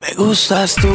Me gustas tú.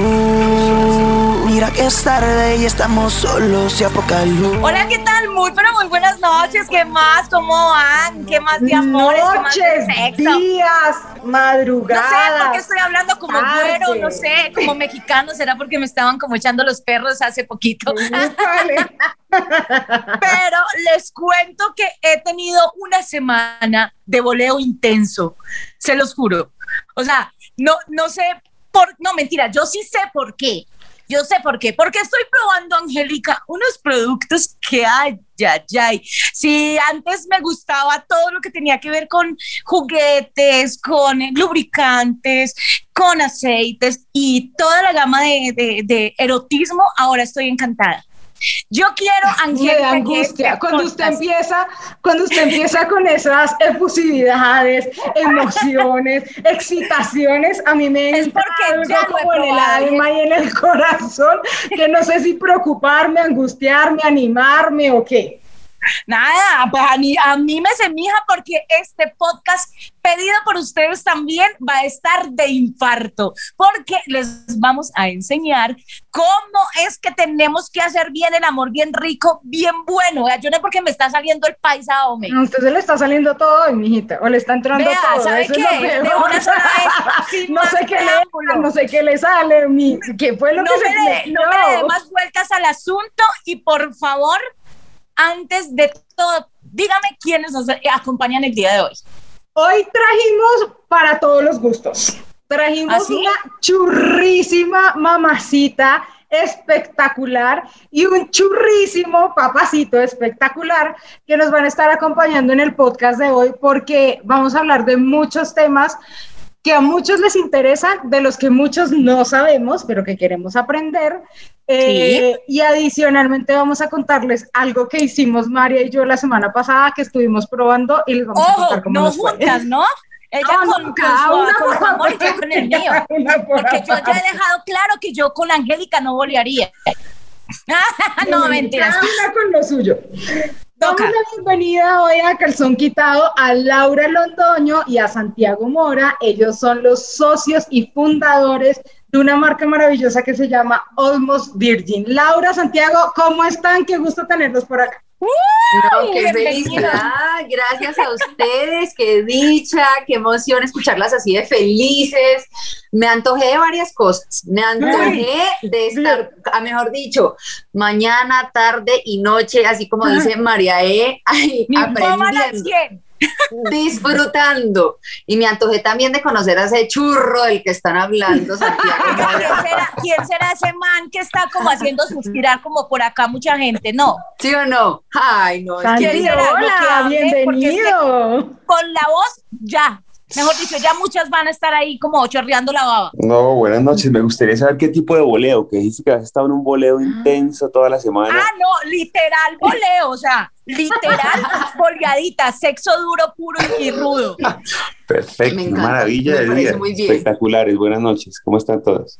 Mira que es tarde y estamos solos y a poca luz. Hola, ¿qué tal? Muy, pero muy buenas noches. ¿Qué más? ¿Cómo van? ¿Qué más de amores? ¿Qué más de Noches, sexo? días, No madrugadas. sé por qué estoy hablando como tarde. güero, no sé, como mexicano. ¿Será porque me estaban como echando los perros hace poquito? Pero les cuento que he tenido una semana de voleo intenso, se los juro. O sea, no, no sé por, no mentira, yo sí sé por qué. Yo sé por qué, porque estoy probando, Angélica, unos productos que ay, ay, ay. Si antes me gustaba todo lo que tenía que ver con juguetes, con lubricantes, con aceites y toda la gama de erotismo, ahora estoy encantada. Yo quiero, Angélica, angustia. Cuando usted empieza, cuando usted empieza con esas efusividades, emociones, excitaciones, a mí me Es porque algo ya como en el alma y en el corazón, que no sé si preocuparme, angustiarme, animarme o qué. Nada, pues a mí, a mí me semija porque este podcast pedido por ustedes también va a estar de infarto, porque les vamos a enseñar cómo es que tenemos que hacer bien el amor, bien rico, bien bueno. Vea, Yo no sé por qué me está saliendo el paisa, hombre. A usted se le está saliendo todo hoy, mijita, o le está entrando Vea, todo. ¿sabe eso es qué? De una sola vez, no sé qué le no sé qué le sale, mi, qué fue lo no que se me, dé, no me le dé más vueltas al asunto y por favor, antes de todo, dígame quiénes nos acompañan el día de hoy. Hoy trajimos para todos los gustos. Trajimos ¿Ah, una churrísima mamacita espectacular y un churrísimo papacito espectacular que nos van a estar acompañando en el podcast de hoy porque vamos a hablar de muchos temas que a muchos les interesan, de los que muchos no sabemos, pero que queremos aprender. Eh, Y adicionalmente vamos a contarles algo que hicimos María y yo la semana pasada que estuvimos probando y les vamos a Ojo, contar cómo no nos fue. juntas, ¿no? Ella No, no, con, con cada su, con por su amor y yo con el mío. Porque yo ya he dejado claro que yo con Angélica no bolearía. no, mentiras. Cada una con lo suyo. Damos la bienvenida hoy a Calzón Quitado a Laura Londoño y a Santiago Mora. Ellos son los socios y fundadores de una marca maravillosa que se llama Almost Virgin. Laura, Santiago, ¿cómo están? Qué gusto tenerlos por acá. No, qué felicidad, gracias a ustedes, qué dicha, qué emoción escucharlas así de felices. Me antojé de varias cosas, me antojé de estar, a mejor dicho, mañana, tarde y noche, así como dice María E, ay, aprendiendo, 100. Disfrutando. Y me antojé también de conocer a ese churro del que están hablando, Santiago. ¿quién será, ¿Quién será ese man que está como haciendo suspirar como por acá mucha gente? No, ¿Sí o no? Ay, no, ¿quién será? Hola, porque es que- bienvenido. con la voz ya. Mejor dicho, ya muchas van a estar ahí como chorreando la baba. No, buenas noches. Me gustaría saber qué tipo de voleo, que dijiste que has estado en un voleo intenso toda la semana. Ah, no, literal voleo, o sea, literal boleadita, sexo duro, puro y rudo. Perfecto, me maravilla de día. muy bien. Espectaculares, buenas noches. ¿Cómo están todos?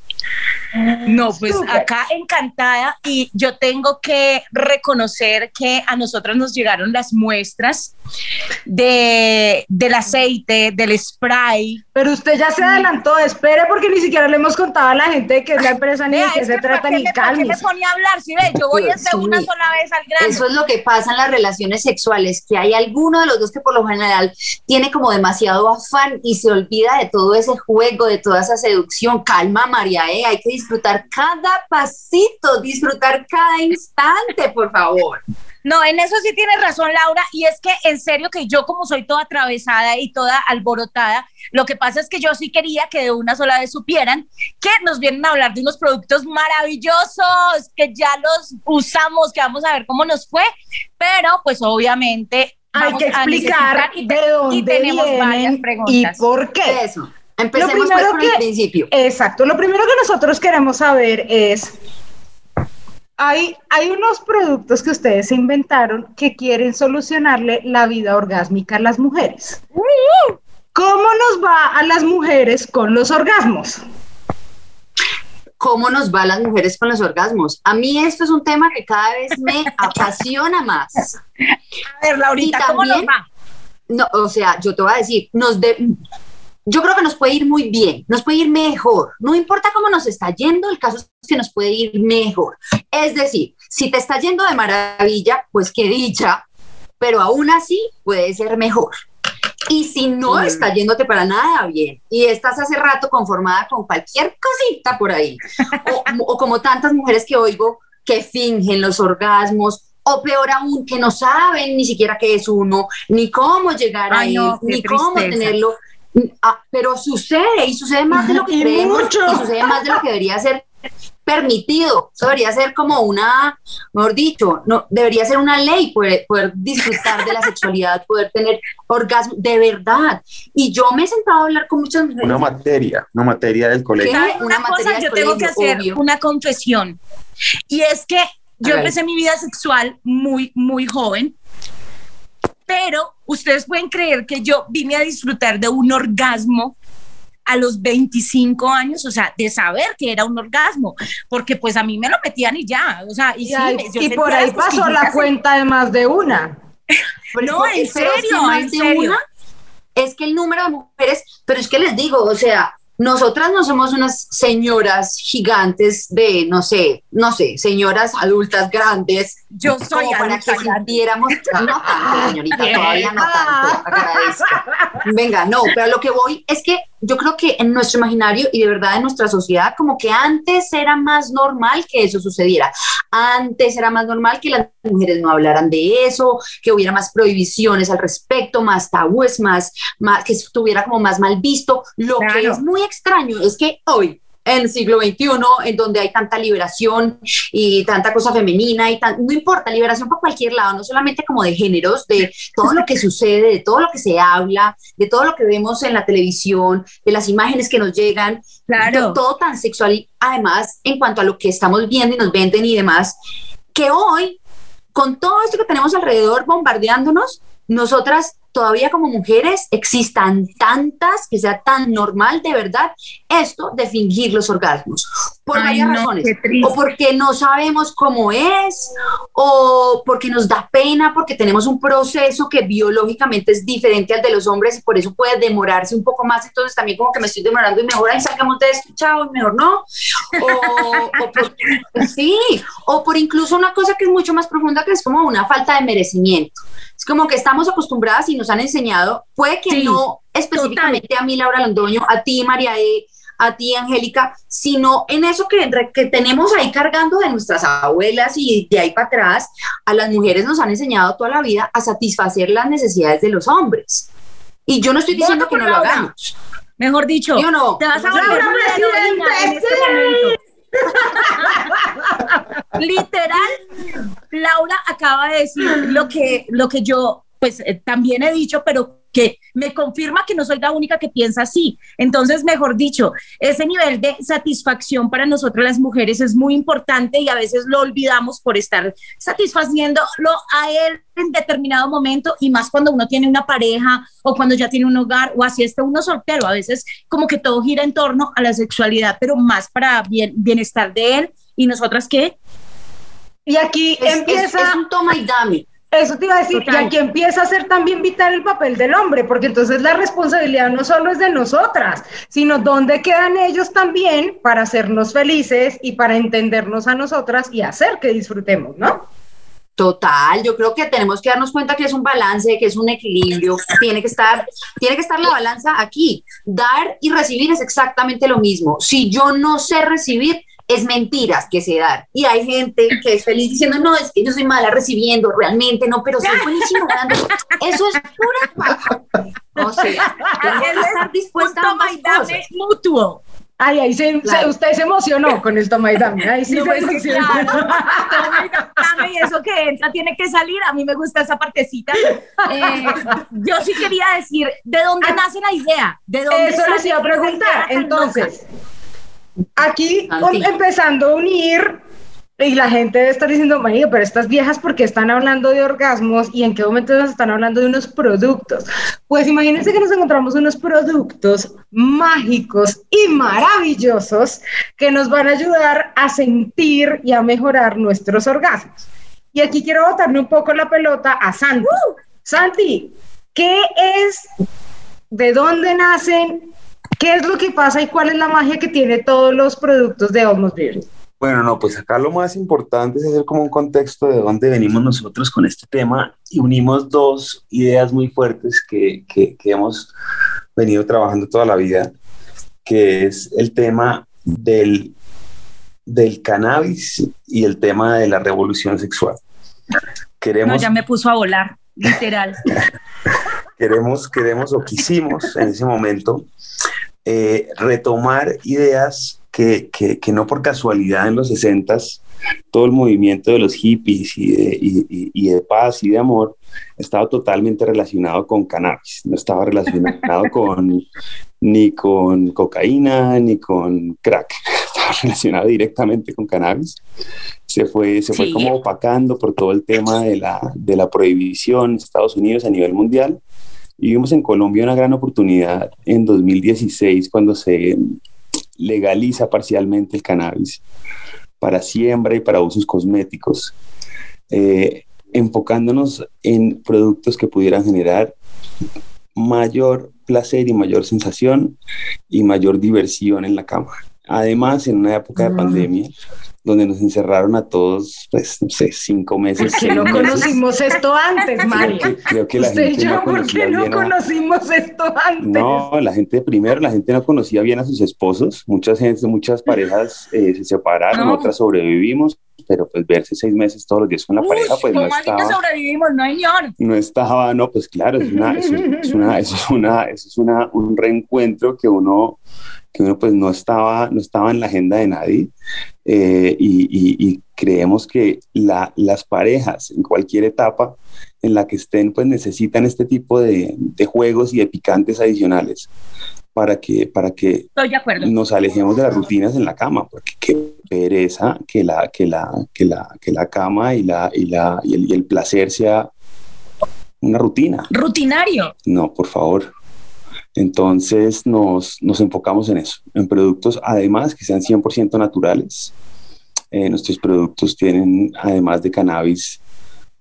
No, pues acá encantada y yo tengo que reconocer que a nosotros nos llegaron las muestras de, del aceite, del spray. Pero usted ya se adelantó, espere porque ni siquiera le hemos contado a la gente qué es la empresa ni de qué se que trata ¿para qué ni me- para qué me ponía a hablar? Si ve, yo voy desde sí. una sola vez al grano. Eso es lo que pasa en las relaciones sexuales, que hay alguno de los dos que por lo general tiene como demasiado afán y se olvida de todo ese juego, de toda esa seducción. Calma, María, ¿eh? hay que disfrutar cada pasito, disfrutar cada instante, por favor. No, en eso sí tienes razón, Laura, y es que en serio que yo como soy toda atravesada y toda alborotada, lo que pasa es que yo sí quería que de una sola vez supieran que nos vienen a hablar de unos productos maravillosos, que ya los usamos, que vamos a ver cómo nos fue, pero pues obviamente Hay que explicar y, te- de dónde y tenemos varias vienen y preguntas. por qué. Eso. Empecemos Lo pues por el principio. Exacto. Lo primero que nosotros queremos saber es, hay, hay unos productos que ustedes se inventaron que quieren solucionarle la vida orgásmica a las mujeres. ¿Cómo nos va a las mujeres con los orgasmos? ¿Cómo nos va a las mujeres con los orgasmos? A mí esto es un tema que cada vez me apasiona más. A ver, Laurita, Y ¿cómo nos también- va? no, o sea, yo te voy a decir, nos de, yo creo que nos puede ir muy bien, nos puede ir mejor. No importa cómo nos está yendo, el caso es que nos puede ir mejor. Es decir, si te está yendo de maravilla, pues qué dicha, pero aún así puede ser mejor. Y si no está yéndote para nada bien y estás hace rato conformada con cualquier cosita por ahí, o, o como tantas mujeres que oigo que fingen los orgasmos, o peor aún, que no saben ni siquiera qué es uno, ni cómo llegar Ay, no, qué ni cómo tenerlo. Ah, pero sucede, y sucede más de lo que Y creemos, mucho. y sucede más de lo que debería ser permitido. Eso debería ser como una, mejor dicho, no, debería ser una ley poder, poder disfrutar de la sexualidad, poder tener orgasmo de verdad. Y yo me he sentado a hablar con muchas mujeres. Una materia, una materia del colegio. ¿Sabe una una cosa, yo tengo que hacer obvio. una confesión. Y es que yo empecé mi vida sexual muy, muy joven, pero ustedes pueden creer que yo vine a disfrutar de un orgasmo a los 25 años, o sea, de saber que era un orgasmo, porque pues a mí me lo metían y ya, o sea, y, Y, sí, yo y por ahí pasó la cuenta de más de una. No, en serio, más en de serio. una, es que el número de mujeres, pero es que les digo, o sea, nosotras no somos unas señoras gigantes de, no sé, no sé, señoras adultas grandes. Yo soy como para que sintiéramos, no tanto, señorita, todavía no tanto, agradezco. Venga, no, pero a lo que voy es que yo creo que en nuestro imaginario y de verdad en nuestra sociedad, como que antes era más normal que eso sucediera. Antes era más normal que las mujeres no hablaran de eso, que hubiera más prohibiciones al respecto, más tabúes, más, más que estuviera como más mal visto. Lo que es muy extraño es que hoy, en el siglo XXI, en donde hay tanta liberación y tanta cosa femenina y tan, no importa, liberación por cualquier lado, no solamente como de géneros, de todo lo que sucede, de todo lo que se habla, de todo lo que vemos en la televisión, de las imágenes que nos llegan, Claro. de todo tan sexual además en cuanto a lo que estamos viendo y nos venden y demás, que hoy, con todo esto que tenemos alrededor bombardeándonos, nosotras todavía como mujeres existan tantas que sea tan normal de verdad esto de fingir los orgasmos por Ay, varias no, razones. o porque no sabemos cómo es o porque nos da pena porque tenemos un proceso que biológicamente es diferente al de los hombres y por eso puede demorarse un poco más. Entonces también como que me estoy demorando y mejor ahí salgamos de esto chao mejor no. O, o por, sí o por incluso una cosa que es mucho más profunda que es como una falta de merecimiento. Es como que estamos acostumbradas y nos han enseñado, puede que Sí, no específicamente a mí, Laura Londoño, a ti, María E., a ti, Angélica, sino en eso que, que tenemos ahí cargando de nuestras abuelas y de ahí para atrás, a las mujeres nos han enseñado toda la vida a satisfacer las necesidades de los hombres. Y yo no estoy diciendo que no lo hagamos. Mejor dicho, Yo no. te vas a volver en este momento. Literal, Laura acaba de decir lo que, lo que yo pues eh, también he dicho, pero que me confirma que no soy la única que piensa así. Entonces, mejor dicho, ese nivel de satisfacción para nosotros las mujeres es muy importante y a veces lo olvidamos por estar satisfaciéndolo a él en determinado momento y más cuando uno tiene una pareja o cuando ya tiene un hogar o así está uno soltero. A veces como que todo gira en torno a la sexualidad, pero más para bien, bienestar de él y nosotras qué. Y aquí Es, es- empieza, es un toma y dame. Eso te iba a decir, Total. y aquí empieza a ser también vital el papel del hombre, porque entonces la responsabilidad no solo es de nosotras, sino dónde quedan ellos también para hacernos felices y para entendernos a nosotras y hacer que disfrutemos, ¿no? Total, yo creo que tenemos que darnos cuenta que es un balance, que es un equilibrio, tiene que estar, tiene que estar la balanza aquí. Dar y recibir es exactamente lo mismo. Si yo no sé recibir, es mentiras que sé dar. Y hay gente que es feliz diciendo, no, es que yo soy mala recibiendo, realmente no, pero soy buenísimo dando. Eso es pura paja. O sea, tengo que estar dispuesta a dame cosas. mutuo. Ay, ahí se, Claro. se- usted se emocionó con el toma y dame, ahí sí No, se pues, claro, toma y dame, y eso que entra tiene que salir. A mí me gusta esa partecita. Eh, yo sí quería decir, ¿de dónde nace la idea? ¿De dónde Ah. Eso les iba a preguntar. Entonces, aquí um, empezando a unir, y la gente debe estar diciendo, María, pero estas viejas, ¿por qué están hablando de orgasmos y en qué momento nos están hablando de unos productos? Pues imagínense que nos encontramos unos productos mágicos y maravillosos que nos van a ayudar a sentir y a mejorar nuestros orgasmos. Y aquí quiero botarle un poco la pelota a Santi. Santi, ¿qué es, de dónde nacen, qué es lo que pasa y cuál es la magia que tiene todos los productos de Almost Beauty? Bueno, no, pues acá lo más importante es hacer como un contexto de dónde venimos nosotros con este tema y unimos dos ideas muy fuertes que, que, que hemos venido trabajando toda la vida, que es el tema del, del cannabis y el tema de la revolución sexual. Queremos, no, ya me puso a volar, literal. queremos, queremos o quisimos en ese momento eh, retomar ideas que, que, que, no por casualidad en los 60 todo el movimiento de los hippies y de, y, y de, paz y de amor estaba totalmente relacionado con cannabis, no estaba relacionado con ni con cocaína ni con crack, estaba relacionado directamente con cannabis. Se fue, se fue sí. como opacando por todo el tema de la, de la prohibición en Estados Unidos a nivel mundial. Y vimos en Colombia una gran oportunidad en 2016 cuando se legaliza parcialmente el cannabis para siembra y para usos cosméticos, eh, enfocándonos en productos que pudieran generar mayor placer y mayor sensación y mayor diversión en la cama. Además, en una época de pandemia, donde nos encerraron a todos, pues, no sé, cinco meses. ¿Por qué no meses. conocimos esto antes, Mario? Creo que, creo que la Usted gente y yo, no ¿por qué no conocimos esto antes? No, la gente primero, la gente no conocía bien a sus esposos. Muchas gente, muchas parejas eh, se separaron, no. otras sobrevivimos, pero pues verse seis meses todos los días con la Uy, pareja, pues no ¿cómo así estaba. que sobrevivimos, no señor. No estaba, no, pues claro, es una, eso es, es una, eso es una, eso es una, un reencuentro que uno, que uno pues no estaba, no estaba en la agenda de nadie. Eh, y, y, y, creemos que la, las parejas en cualquier etapa en la que estén, pues necesitan este tipo de, de juegos y de picantes adicionales para que, para que nos alejemos de las rutinas en la cama, porque qué pereza que la, que la, que la, que la cama y, la, y, la, y, el, y el placer sea una rutina. Rutinario. No, por favor. Entonces nos, nos, enfocamos en eso, en productos además que sean 100% naturales. Eh, nuestros productos tienen además de cannabis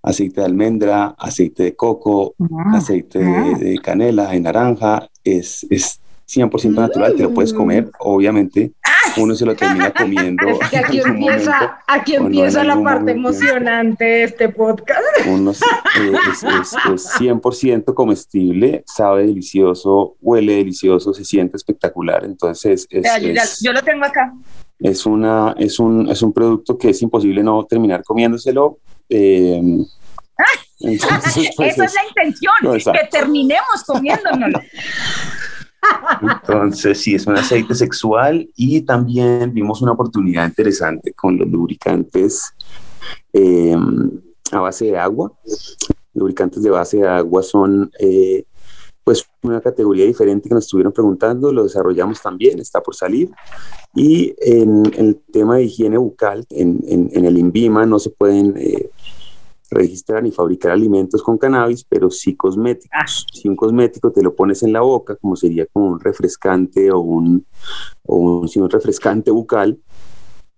aceite de almendra, aceite de coco, ah, aceite ah. De, de, canela, de naranja, es, es 100% natural, te lo puedes comer, obviamente uno se lo termina comiendo. Es aquí empieza, aquí empieza la parte momento. emocionante de este podcast. Uno es, es, es, es 100% comestible, sabe delicioso, huele delicioso, se siente espectacular, entonces ya, yo, ya, yo lo tengo acá. Es, una, es, un, es un producto que es imposible no terminar comiéndoselo. Eh, entonces, pues Esa es, la intención, no, que terminemos comiéndonoslo. Entonces, sí, es un aceite sexual y también vimos una oportunidad interesante con los lubricantes eh, a base de agua. Lubricantes de base de agua son eh, pues una categoría diferente que nos estuvieron preguntando, lo desarrollamos también, está por salir. Y en, en el tema de higiene bucal, en, en, en el INVIMA no se pueden... Eh, registrar ni fabricar alimentos con cannabis, pero sí cosméticos. Ah. Si un cosmético te lo pones en la boca, como sería como un refrescante o un, o un, si un refrescante bucal,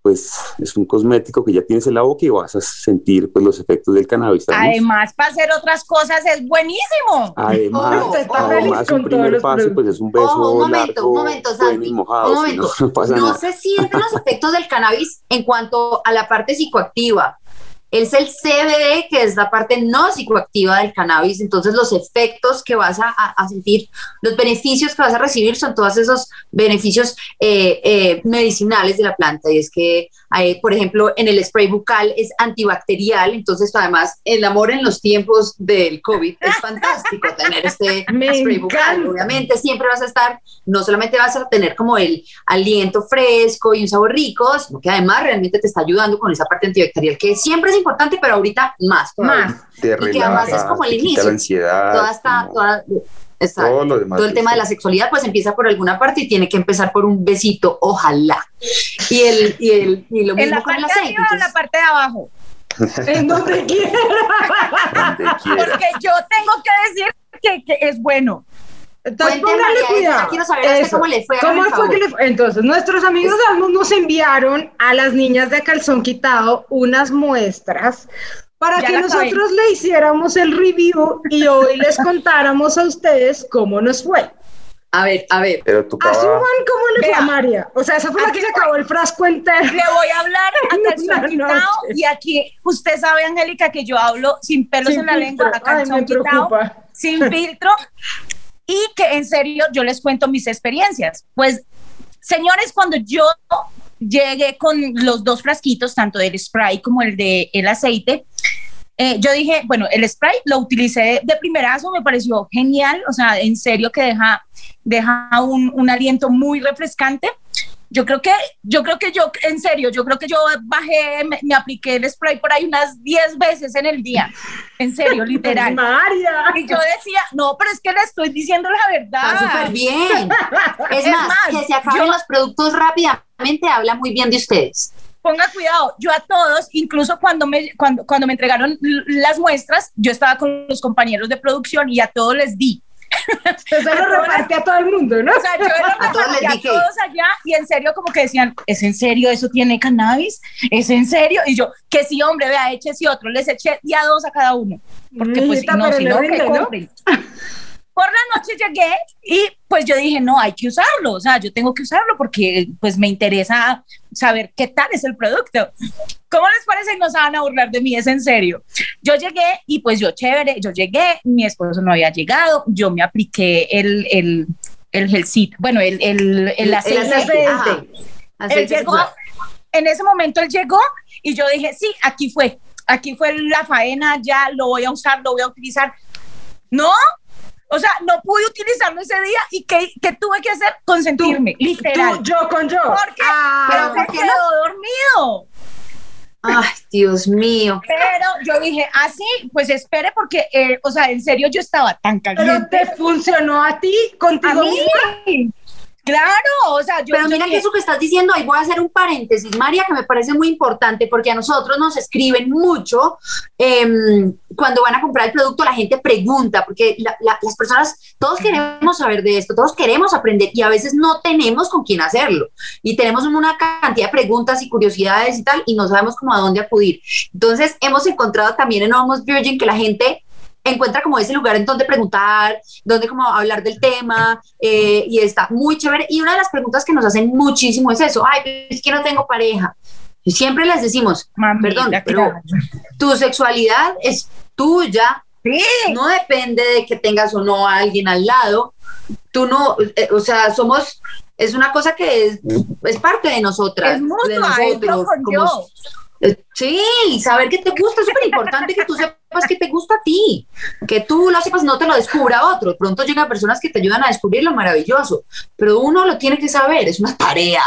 pues es un cosmético que ya tienes en la boca y vas a sentir pues, los efectos del cannabis. ¿sabes? Además, para hacer otras cosas es buenísimo. Además, oh, además un primer paso pues es un beso oh, un momento, largo, un momento, Santi, mojado, un momento. Si no, no, pasa no nada. se sienten los efectos del cannabis en cuanto a la parte psicoactiva es el CBD, que es la parte no psicoactiva del cannabis. Entonces, los efectos que vas a, a sentir, los beneficios que vas a recibir son todos esos beneficios eh, eh, medicinales de la planta. Y es que, hay, por ejemplo, en el spray bucal es antibacterial. Entonces, además, el amor en los tiempos del COVID es fantástico tener este Me spray bucal. encanta. Obviamente, siempre vas a estar, no solamente vas a tener como el aliento fresco y un sabor rico, sino que además realmente te está ayudando con esa parte antibacterial que siempre es importante, pero ahorita más. Todavía. Más. Te Y que además relaja, es como el inicio. la ansiedad. Toda esta, como toda, exacto. todo lo demás. Todo el tema de la sexualidad pues empieza por alguna parte y tiene que empezar por un besito, ojalá. Y el, y el, y lo ¿En mismo la con el parte de aceite. arriba o en la entonces- parte de abajo? En donde quiera. Donde quiera. Porque yo tengo que decir que, que es bueno. Entonces, Cuente, póngale María, cuidado. quiero saber a usted cómo le fue, ¿Cómo fue que le fue? Entonces, nuestros amigos de Almus nos enviaron a las niñas de calzón quitado unas muestras para Ya que nosotros le hiciéramos el review y hoy les contáramos a ustedes cómo nos fue. A ver, a ver. Pero tu Asuman papá, cómo le fue a María. O sea, esa fue la que se acabó el frasco entero. Le voy a hablar a calzón quitado y aquí usted sabe, Angélica, que yo hablo sin pelos Sin en la lengua, a Ay, calzón me quitado, preocupa. sin filtro y que en serio yo les cuento mis experiencias. Pues, señores, cuando yo llegué con los dos frasquitos, tanto del spray como el de aceite, eh, yo dije, bueno, el spray lo utilicé de primerazo, me pareció genial, o sea, en serio que deja, deja un, un aliento muy refrescante. Yo creo que, yo creo que yo, en serio, yo creo que yo bajé, me, me apliqué el spray por ahí unas 10 veces en el día, en serio, literal. María. Y yo decía, no, pero es que le estoy diciendo la verdad. Está súper bien. Es, Es más, más, que se acaben yo- los productos rápidamente habla muy bien de ustedes. Ponga cuidado, yo a todos, incluso cuando me, cuando, cuando me entregaron las muestras, yo estaba con los compañeros de producción y a todos les di. Se lo reparte a todo el mundo, ¿no? O sea, yo A todos les a todos allá y en serio como que decían, ¿es en serio eso tiene cannabis? ¿Es en serio? Y yo, que sí, hombre, vea, échese otro. Les eché y a dos a cada uno. Porque pues si Mijita, no, si no, que ¿no? Por la noche llegué y pues yo dije, no, hay que usarlo, o sea, yo tengo que usarlo porque pues me interesa saber qué tal es el producto. ¿Cómo les parece? No se van a burlar de mí, es en serio. Yo llegué y pues yo chévere, yo llegué, mi esposo no había llegado, yo me apliqué el, el, el gelcito, bueno, el, el, el aceite. aceite, ajá. Él Aceite llegó, en ese momento él llegó y yo dije, sí, aquí fue, aquí fue la faena, ya lo voy a usar, lo voy a utilizar. No, o sea, no pude utilizarlo ese día y ¿qué, qué tuve que hacer? Consentirme, literal. Tú, yo con yo. Porque Ah, pero ¿por se quedó dormido. Ay, Dios mío. Pero yo dije, así, pues espere porque, eh, o sea, en serio yo estaba tan pero caliente. te funcionó a ti, A contigo mí, misma? Claro, o sea, yo... Pero mira que eso que estás diciendo, ahí voy a hacer un paréntesis, María, que me parece muy importante porque a nosotros nos escriben mucho em, cuando van a comprar el producto, la gente pregunta, porque la- la- las personas, todos queremos saber de esto, todos queremos aprender y a veces no tenemos con quién hacerlo y tenemos una cantidad de preguntas y curiosidades y tal y no sabemos cómo a dónde acudir. Entonces hemos encontrado también en Almost Virgin que la gente encuentra como ese lugar en donde preguntar, donde como hablar del tema eh, y está muy chévere. Y una de las preguntas que nos hacen muchísimo es eso, ay, es que no tengo pareja. Y siempre les decimos, Mamita, perdón, claro. pero tu sexualidad es tuya, Sí, no depende de que tengas o no a alguien al lado. Tú no, eh, o sea, somos, es una cosa que es, es parte de nosotras, es de mutua, es nosotros. como- eh, Sí, saber qué te gusta es súper importante que tú sepas qué te gusta a ti, que tú lo sepas, no te lo descubra otro. Pronto llegan personas que te ayudan a descubrir lo maravilloso, pero uno lo tiene que saber, es una tarea.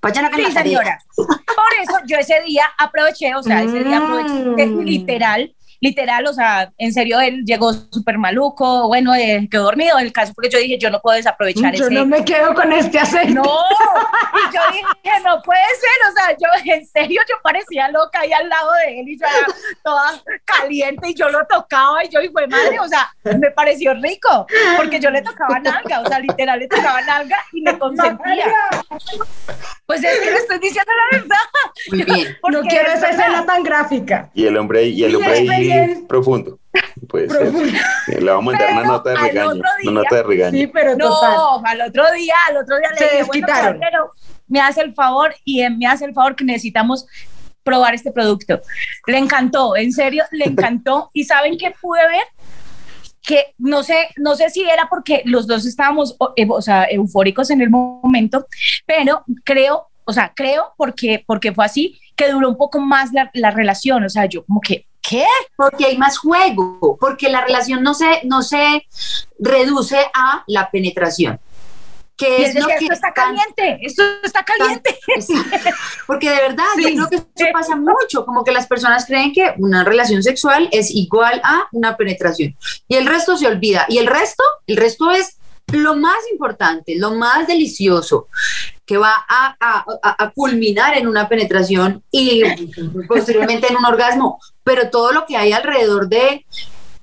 Vayan a Sí, la tarea. señora. Por eso yo ese día aproveché, o sea, ese día aproveché Mm. literal, literal, o sea, en serio, él llegó súper maluco, bueno, eh, quedó dormido el caso, porque yo dije, yo no puedo desaprovechar Yo ese. no me quedo con este aceite. No, y yo dije, no puede ser, o sea, yo en serio, yo parecía loca ahí al lado de él y yo era toda caliente y yo lo tocaba y yo, y fue madre, o sea, me pareció rico, porque yo le tocaba nalga, o sea, literal le tocaba nalga y me consentía. Pues es que le estoy diciendo la verdad. Muy bien. porque No quiero es esa escena tan gráfica. y el hombre, ahí- y el hombre Bien, profundo. Eh, Le vamos a mandar una Pero nota de regaño. Una nota de regaño. Sí, pero total. No, al otro día, al otro día Se le dije, bueno, caballero, me hace el favor y me hace el favor que necesitamos probar este producto. Le encantó, en serio, le encantó. ¿Y saben qué pude ver? Que no sé, no sé si era porque los dos estábamos o, eh, o sea, eufóricos en el momento, pero creo, o sea, creo porque, porque fue así, que duró un poco más la, la relación. O sea, yo como que, ¿qué? Porque hay más juego, porque la relación no se, no se reduce a la penetración. Que es lo que esto está tan- caliente, esto está caliente. Porque de verdad, yo creo que eso pasa mucho, como que las personas creen que una relación sexual es igual a una penetración y el resto se olvida. Y el resto, el resto es lo más importante, lo más delicioso que va a- a culminar en una penetración y posteriormente en un orgasmo, pero todo lo que hay alrededor de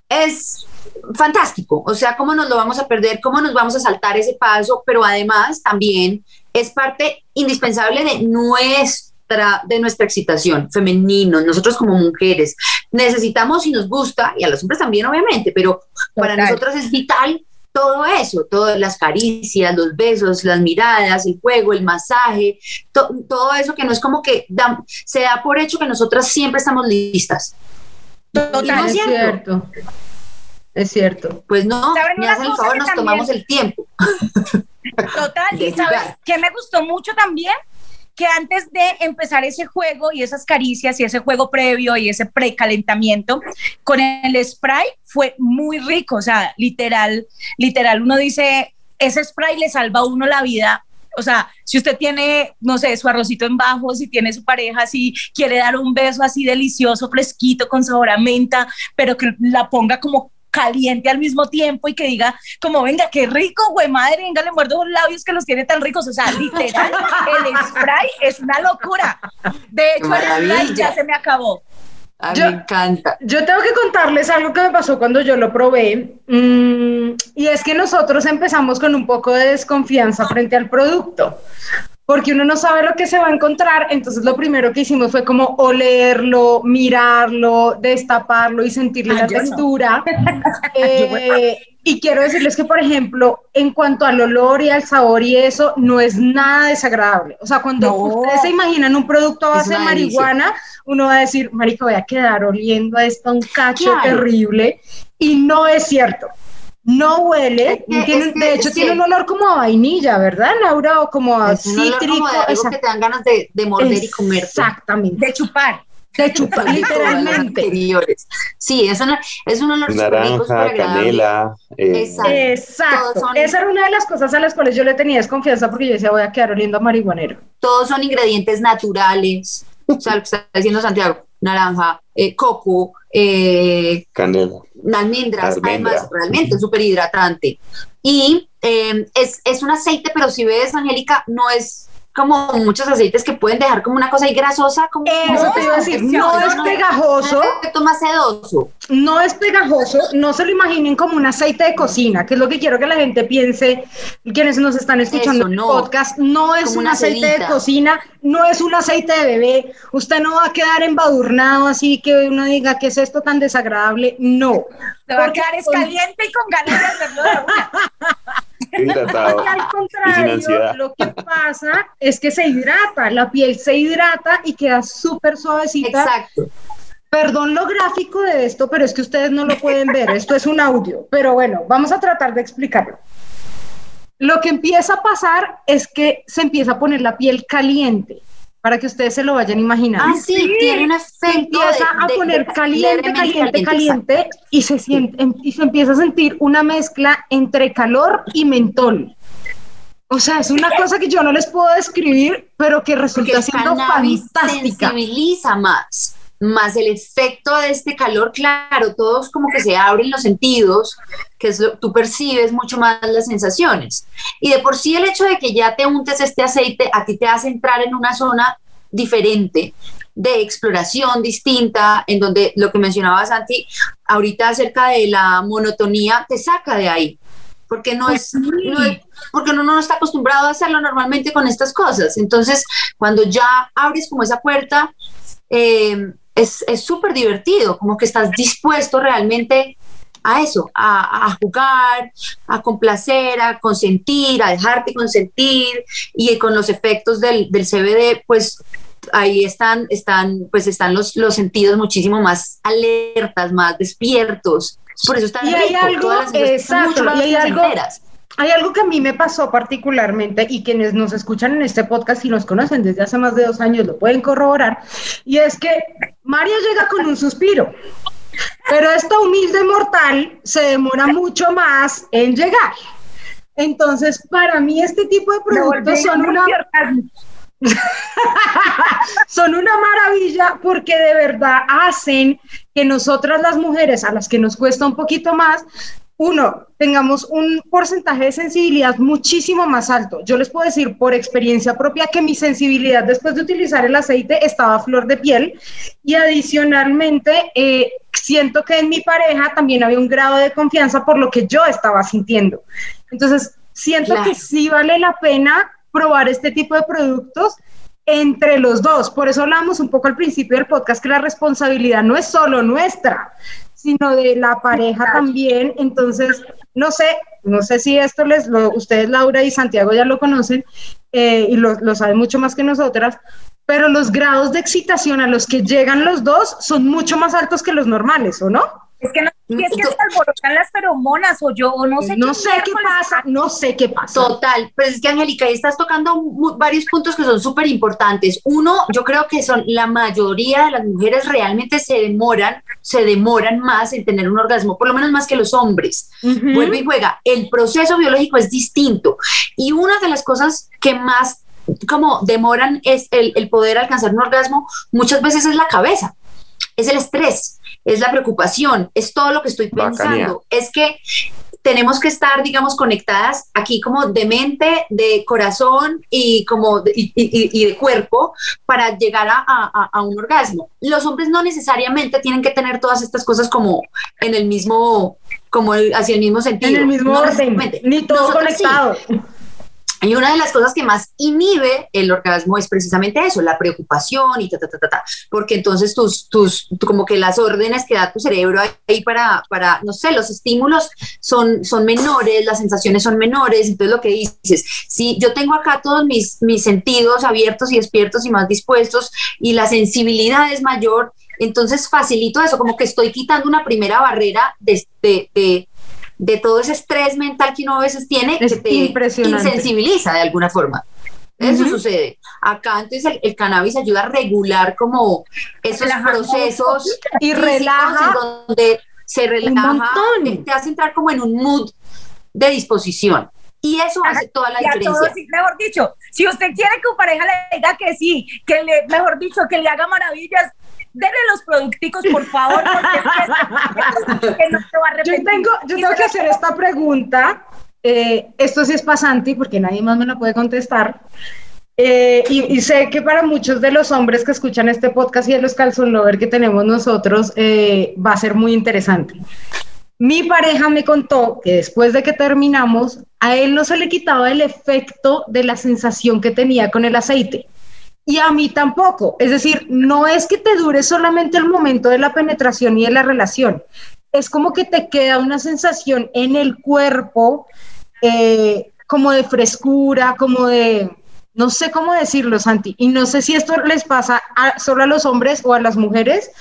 es fantástico, o sea, cómo nos lo vamos a perder, cómo nos vamos a saltar ese paso, pero además también es parte indispensable de nuestra, de nuestra excitación femenino, nosotros como mujeres, necesitamos y nos gusta, y a los hombres también obviamente, pero para nosotros es vital todo eso, todas las caricias, los besos, las miradas, el juego, el masaje, to- todo eso que no es como que da- se da por hecho que nosotras siempre estamos listas. Total. No es cierto. cierto. Es cierto. Pues no, ¿Saben me hacen el favor, nos también- tomamos el tiempo. Total, y sabes que me gustó mucho también que antes de empezar ese juego y esas caricias y ese juego previo y ese precalentamiento con el spray fue muy rico, o sea, literal, literal, uno dice, ese spray le salva a uno la vida. O sea, si usted tiene, no sé, su arrocito en bajo, si tiene su pareja, si quiere dar un beso así delicioso, fresquito, con sabor a menta, pero que la ponga como caliente al mismo tiempo y que diga como venga qué rico güey madre venga le muerdo los labios que los tiene tan ricos o sea literal el spray es una locura de hecho el spray ya se me acabó A mí Yo- me encanta. Yo tengo que contarles algo que me pasó cuando yo lo probé. mm, y es que nosotros empezamos con un poco de desconfianza frente al producto. Porque uno no sabe lo que se va a encontrar, entonces lo primero que hicimos fue como olerlo, mirarlo, destaparlo y sentirle la yo no. textura. Eh, y quiero decirles que, por ejemplo, en cuanto al olor y al sabor y eso, no es nada desagradable. O sea, cuando No. ustedes se imaginan un producto a base de marihuana, uno va a decir, marica, voy a quedar oliendo a esto un cacho Claro. terrible. Y no es cierto. No huele, Es que- tiene- es que de hecho sí. tiene un olor como a vainilla, ¿verdad, Laura? O como a Es un olor cítrico. como de algo que te dan ganas de, de morder y comer. Exactamente. de chupar De chupar, literalmente. Anteriores. Sí, es, una, es un olor Naranja, canela. eh, Exacto. Exacto. Son- Esa era una de las cosas a las cuales yo le tenía desconfianza porque yo decía, voy a quedar oliendo a marihuanero. Todos son ingredientes naturales. O sea, lo que está diciendo Santiago, naranja, eh, coco, eh, canela. almendras, Almendra. además realmente es súper hidratante. Y eh, es, es un aceite, pero si ves, Angélica, no es como muchos aceites que pueden dejar como una cosa ahí grasosa, como Eso te iba a decir, no es pegajoso, efecto más sedoso. no es pegajoso, no se lo imaginen como un aceite de cocina, que es lo que quiero que la gente piense, quienes nos están escuchando Eso, en el no. podcast, no es Como un aceite de cocina, no es un aceite de bebé, usted no va a quedar embadurnado así que uno diga, ¿qué es esto tan desagradable? No. va a quedar es con- caliente y con ganas de hacerlo de una. Hidratado. Al y sin contrario, lo que pasa es que se hidrata, la piel se hidrata y queda súper suavecita. Exacto. Perdón lo gráfico de esto, pero es que ustedes no lo pueden ver, esto es un audio, pero bueno, vamos a tratar de explicarlo. Lo que empieza a pasar es que se empieza a poner la piel caliente, para que ustedes se lo vayan imaginando. Ah, sí, tiene un se efecto. empieza de- a poner de- caliente, caliente, caliente, y se siente, y se empieza a sentir una mezcla entre calor y mentol. O sea, es una cosa que yo no les puedo describir, pero que resulta siendo fantástica. sensibiliza más, más el efecto de este calor, claro, todos como que se abren los sentidos, que es lo, tú percibes mucho más las sensaciones. Y de por sí el hecho de que ya te untes este aceite, a ti te hace entrar en una zona diferente de exploración distinta, en donde lo que mencionaba Santi ahorita acerca de la monotonía, te saca de ahí, porque no es, no es- porque uno no está acostumbrado a hacerlo normalmente con estas cosas. Entonces, cuando ya abres como esa puerta, eh, es es súper divertido, como que estás dispuesto realmente a eso, a, a jugar, a complacer, a consentir, a dejarte consentir y con los efectos del, del CBD, pues ahí están, están, pues están los, los sentidos muchísimo más alertas, más despiertos. Por eso está Y hay rico, algo- todas las sensaciones son exacto, mucho más y hay algo- placenteras. Hay algo que a mí me pasó particularmente y quienes nos escuchan en este podcast y nos conocen desde hace más de dos años lo pueden corroborar, y es que Mario llega con un suspiro, pero esta humilde mortal se demora mucho más en llegar. Entonces, para mí este tipo de productos son una, son una maravilla porque de verdad hacen que nosotras las mujeres, a las que nos cuesta un poquito más, uno, tengamos un porcentaje de sensibilidad muchísimo más alto. Yo les puedo decir por experiencia propia que mi sensibilidad después de utilizar el aceite estaba a flor de piel y adicionalmente eh, siento que en mi pareja también había un grado de confianza por lo que yo estaba sintiendo. Entonces, siento Claro. que sí vale la pena probar este tipo de productos entre los dos. Por eso hablamos un poco al principio del podcast que la responsabilidad no es solo nuestra, sino de la pareja también. Entonces, no sé, no sé si esto les, lo, ustedes Laura y Santiago ya lo conocen eh, y lo, lo saben mucho más que nosotras, pero los grados de excitación a los que llegan los dos son mucho más altos que los normales, ¿o no? Es que no, es que se alborotan las feromonas o yo, o no sé No sé qué pasa, no sé qué pasa. Total, pero es que Angélica, ahí estás tocando varios puntos que son súper importantes. Uno, yo creo que son la mayoría de las mujeres realmente se demoran, se demoran más en tener un orgasmo, por lo menos más que los hombres. Vuelve y juega. El proceso biológico es distinto. Y una de las cosas que más como demoran es el, el poder alcanzar un orgasmo, muchas veces es la cabeza, es el estrés, es la preocupación, es todo lo que estoy Bacanía. pensando. Es que tenemos que estar, digamos, conectadas aquí como de mente, de corazón y como de, y, y- y de cuerpo para llegar a, a- a un orgasmo. Los hombres no necesariamente tienen que tener todas estas cosas como en el mismo, como el- hacia el mismo sentido. en el mismo No orden, ni todo Nosotros sí. Y una de las cosas que más inhibe el orgasmo es precisamente eso, la preocupación y ta, ta, ta, ta, ta. Porque entonces tus, tus, como que las órdenes que da tu cerebro ahí para, para, no sé, los estímulos son, son menores, las sensaciones son menores. Entonces lo que dices, si yo tengo acá todos mis, mis sentidos abiertos y despiertos y más dispuestos y la sensibilidad es mayor, entonces facilito eso, como que estoy quitando una primera barrera de, de, de todo ese estrés mental que uno a veces tiene Es que te insensibiliza de alguna forma. Eso sucede. Acá entonces el, el cannabis ayuda a regular como esos Relajar procesos Y relaja donde se relaja, eh, te hace entrar como en un mood de disposición. Y eso hace toda la todos, diferencia. sí, mejor dicho, si usted quiere que su pareja le diga que sí, que le, mejor dicho, que le haga maravillas, denle los producticos, por favor, porque es que, que no se va a Yo arrepentir. tengo, yo tengo que hacer esta pregunta. eh, esto sí es pasante porque nadie más me la puede contestar. Eh, y, y sé que para muchos de los hombres que escuchan este podcast y de los calzón lover que tenemos nosotros eh, va a ser muy interesante. Mi pareja me contó que después de que terminamos, a él no se le quitaba el efecto de la sensación que tenía con el aceite. Y a mí tampoco. Es decir, no es que te dure solamente el momento de la penetración y de la relación. Es como que te queda una sensación en el cuerpo, eh, como de frescura, como de, no sé cómo decirlo, Santi. Y no sé si esto les pasa solo a los hombres o a las mujeres,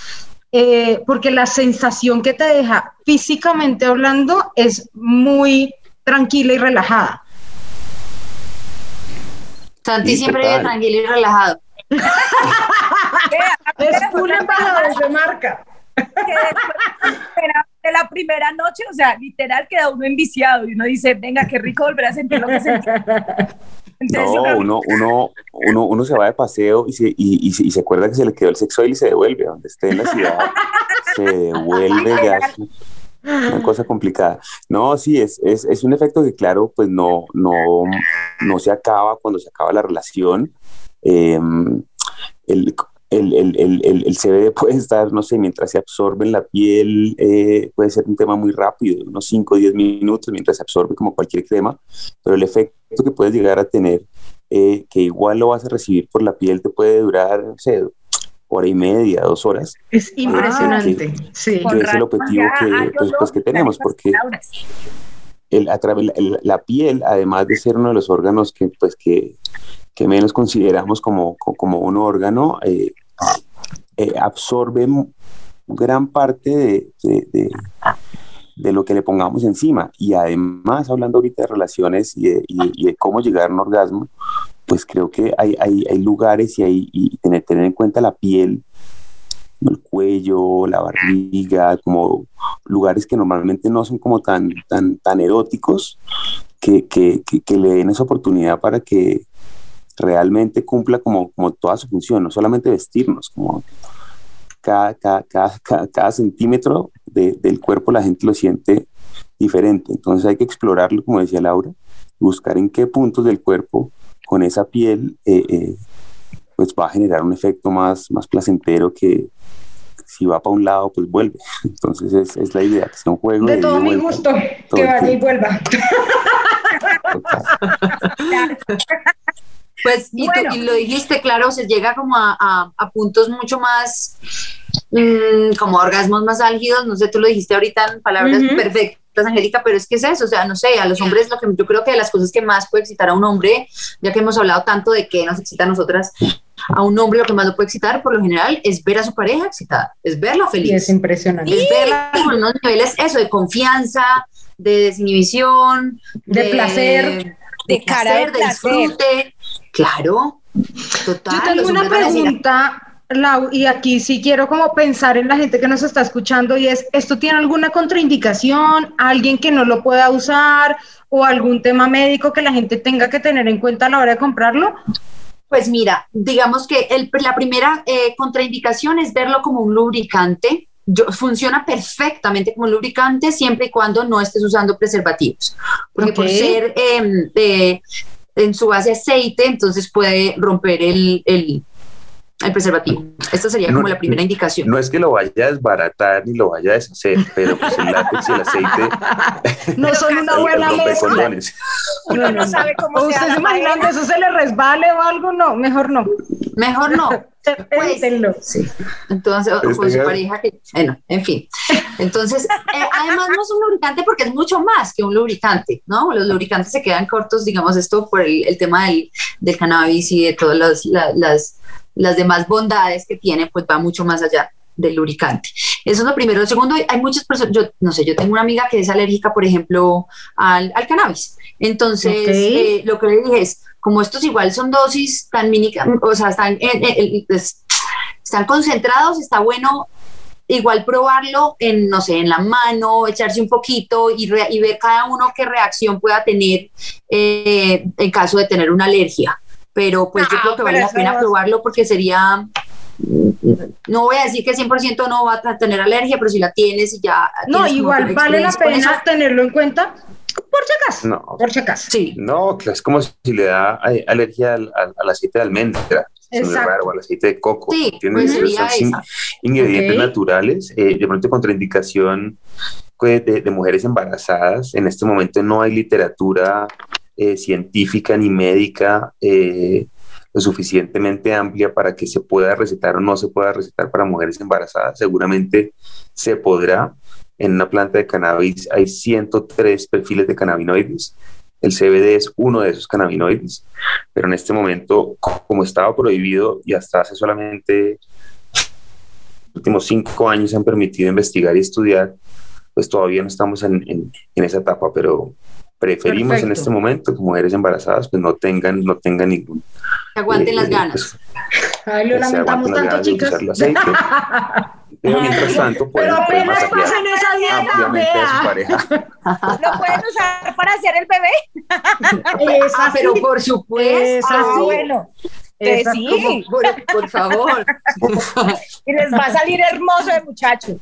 eh, porque la sensación que te deja físicamente hablando es muy tranquila y relajada. Santi siempre vive tranquilo y relajado. Es un embajador de marca. de la- primera noche, o sea, literal queda uno enviciado y uno dice, venga, qué rico volver a sentir lo que sentí. Entonces, No, uno, uno, uno, uno se va de paseo y se, y, y se- y se acuerda que se le quedó el sexo y se devuelve. a Donde esté en la ciudad, se devuelve ya. Una cosa complicada. No, sí, es, es, es un efecto que, claro, pues no, no, no se acaba cuando se acaba la relación. Eh, el, el, el, el CBD puede estar, no sé, mientras se absorbe en la piel, eh, puede ser un tema muy rápido, unos 5 o 10 minutos mientras se absorbe como cualquier crema, pero el efecto que puedes llegar a tener, eh, que igual lo vas a recibir por la piel, te puede durar, no sé, hora y media, dos horas, Es impresionante. Sí. con que es el objetivo que, ay, pues, pues, que tenemos, porque el, a través, el- la piel, además de ser uno de los órganos que, pues, que, que menos consideramos como, co- como un órgano, eh, eh, absorbe gran parte de, de- de- de lo que le pongamos encima. Y además, hablando ahorita de relaciones y de, y- y de cómo llegar a un orgasmo, pues creo que hay, hay, hay lugares y, hay, y tener, tener en cuenta la piel, el cuello, la barriga, como lugares que normalmente no son como tan, tan, tan eróticos, que, que, que, le den esa oportunidad para que realmente cumpla como, como toda su función, no solamente vestirnos, como cada, cada, cada, cada centímetro de, del cuerpo la gente lo siente diferente. Entonces hay que explorarlo, como decía Laura, buscar en qué puntos del cuerpo con esa piel eh, eh, pues va a generar un efecto más, más placentero que si va para un lado, pues vuelve. Entonces es, es la idea, que sea un juego. De todo mi vuelta. gusto, todo que vaya y vuelva. Pues, y Bueno. y lo dijiste, claro, se llega como a, a, a puntos mucho más, mmm, como orgasmos más álgidos, no sé, tú lo dijiste ahorita en palabras Ujú. perfectas, Angélica, pero es que es eso, o sea, no sé, a los hombres lo que yo creo que de las cosas que más puede excitar a un hombre, ya que hemos hablado tanto de que nos excita a nosotras, a un hombre lo que más lo puede excitar por lo general es ver a su pareja excitada, es verlo Y feliz es impresionante. es verla con unos niveles, eso, de confianza, de desinhibición, De placer. De cara de placer. disfrute. Claro, total. Yo tengo una pregunta, Lau, y aquí sí quiero como pensar en la gente que nos está escuchando y es, ¿esto tiene alguna contraindicación? ¿Alguien que no lo pueda usar? ¿O algún tema médico que la gente tenga que tener en cuenta a la hora de comprarlo? Pues mira, digamos que el- la primera eh, contraindicación es verlo como un lubricante. Yo- funciona perfectamente como lubricante siempre y cuando no estés usando preservativos. Porque por ser em, de- en su base aceite, entonces puede romper el, el- el preservativo. Esta sería No, como la primera indicación. No es que lo vaya a desbaratar ni lo vaya a deshacer, pero pues el látex y el aceite No son una buena mezcla. Uno no sabe cómo ¿O se ustedes imaginan que eso se le resbale o algo? No, mejor no. Mejor no. Pues, sí. Entonces, o- Pues con su pareja, que, bueno, en fin. Entonces, eh, además no es un lubricante porque es mucho más que un lubricante, ¿no? Los lubricantes se quedan cortos, digamos, esto por el, el tema del, del cannabis y de todas las, la- las, las demás bondades que tiene, pues va mucho más allá del lubricante. Eso es lo primero. Lo segundo, hay muchas personas, yo no sé, yo tengo una amiga que es alérgica, por ejemplo, al, al cannabis. Entonces, eh, lo que le dije es, como estos igual son dosis tan mínimas, o sea, están, en- en- en- es- están concentrados, está bueno igual probarlo en, no sé, en la mano, echarse un poquito y, re- y ver cada uno qué reacción pueda tener eh, en caso de tener una alergia. Pero pues yo No, creo que vale la pena probarlo porque sería, no voy a decir que 100% no va a tener alergia, pero si la tienes y ya... No, igual vale la pena tenerlo en cuenta por si acaso. No, Por si acaso. Sí, no, es como si le da eh, alergia al, al- al aceite de almendra. Raro, al aceite de coco. Sí, pues sería Son esa. ingredientes Ok. naturales. eh, de pronto, contraindicación pues, de, de mujeres embarazadas. En este momento no hay literatura eh, científica ni médica eh, lo suficientemente amplia para que se pueda recetar o no se pueda recetar para mujeres embarazadas. Seguramente se podrá. En una planta de cannabis hay 103 perfiles de cannabinoides. El CBD es uno de esos cannabinoides, pero en este momento, co- como estaba prohibido y hasta hace solamente los últimos cinco años se han permitido investigar y estudiar, pues todavía no estamos en, en- en esa etapa, pero preferimos en Perfecto. este momento que mujeres embarazadas pues no tengan, no tengan ningún... que aguanten eh, las ganas. pues, Ay, lo lamentamos tanto, ganas de chicas. usar el aceite. Pero mientras tanto pueden, Pero pueden apenas masajear pasen esa dieta, ampliamente a su pareja. ¿Lo pueden usar para hacer el bebé? Es Ah, pero por supuesto. Es Ah, así. bueno. Es Eh, así. sí, Por, por favor. y les va a salir hermoso de muchacho.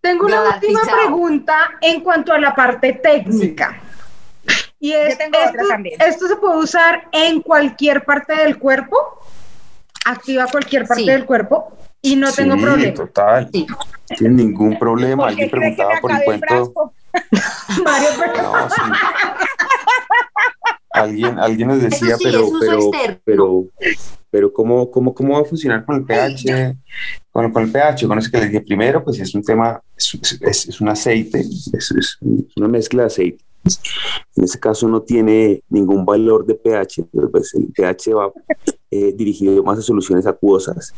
Tengo una última pregunta en cuanto a la parte técnica. Y es, Yo tengo otra esto, también. ¿esto se puede usar en cualquier parte del cuerpo? ¿Activa cualquier parte Sí. del cuerpo? Y no tengo Sí, problema. total. Sí. Sin ningún problema. ¿Por qué Alguien preguntaba por el cuento. Mario, pero- No, sí. Alguien, alguien nos decía, sí, pero, pero, pero, pero ¿cómo, cómo, ¿cómo va a funcionar con el pH? Con, con el pH, con eso que les dije primero, pues es un tema, es, es- es un aceite, es, es una mezcla de aceite. En este caso no tiene ningún valor de pH, pero pues el pH va eh, dirigido más a soluciones acuosas.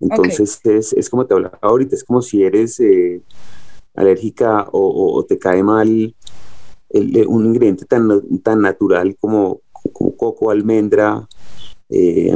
Entonces es, es como te hablaba ahorita, es como si eres eh, alérgica o, o- o te cae mal el- eh, un ingrediente tan, tan natural como, como coco, almendra, eh,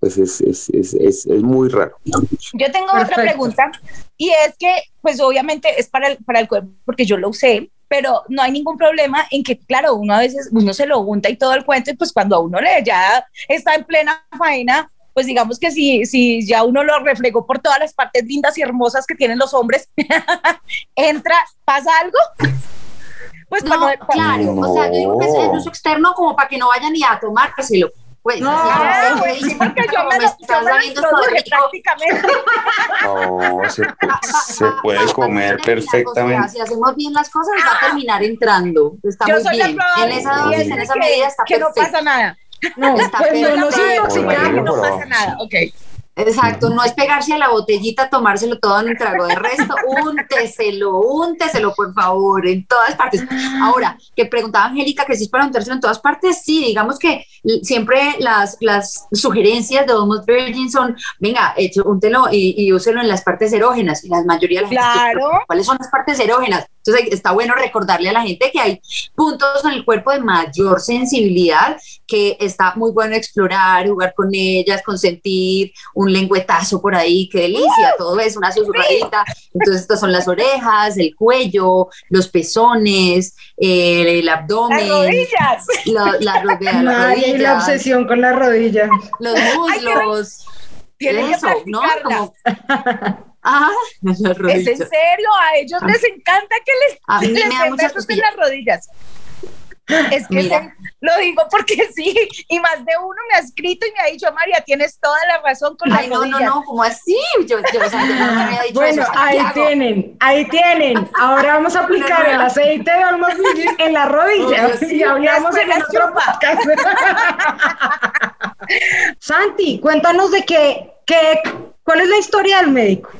pues es, es, es, es, es muy raro. Yo tengo Perfecto. otra pregunta y es que, pues obviamente es para el, para el cuerpo porque yo lo usé, pero no hay ningún problema en que, claro, uno a veces uno se lo unta y todo el cuento y pues cuando a uno le ya está en plena faena, pues digamos que si, si ya uno lo refregó por todas las partes lindas y hermosas que tienen los hombres, entra, ¿pasa algo? Pues No, para no- para- claro, o sea, yo digo que es en uso externo como para que no vayan ni a tomárselo. Pues, No, así, Ah, como pues sí, porque yo como me lo, yo me prácticamente. No, se, pu- se puede comer terminar, o sea, perfectamente. si hacemos bien las cosas, va a terminar entrando. Está Yo muy soy la bien. En esa dosis, en esa medida está que no pasa nada. No, Está pues no nos intoxicamos. No pasa nada, ok. Exacto, no es pegarse a la botellita, tomárselo todo en un trago de resto, únteselo, únteselo, por favor, en todas partes. Ahora, que preguntaba Angélica que si es para untárselo en todas partes, sí, digamos que siempre las, las sugerencias de Almost Virgin son, venga, eche- úntelo y, y úselo en las partes erógenas, y la mayoría de la gente se Claro. ¿cuáles son las partes erógenas? Entonces está bueno recordarle a la gente que hay puntos en el cuerpo de mayor sensibilidad que está muy bueno explorar, jugar con ellas, consentir, un lengüetazo por ahí, qué delicia, todo es una susurradita. Entonces, estas son las orejas, el cuello, los pezones, eh, el Las abdomen, rodillas. la, la las y la rodillas, obsesión con la rodilla. los muslos. Tienen que ¿no? Como- Ah, las Es en serio, a ellos les encanta que les, A mí les me da mucha en las rodillas. Es que Mira. Lo digo porque sí, y más de uno me ha escrito y me ha dicho, María, tienes toda la razón con las Ay, no, no, rodillas. no, ¿cómo así? Yo, yo, no me había dicho Bueno, eso. ahí Santiago. tienen, ahí tienen. Ahora vamos a aplicar el aceite de Virgin en la rodilla. Sí. Y hablamos en la otro podcast. Santi, cuéntanos de qué, qué, cuál es la historia del médico.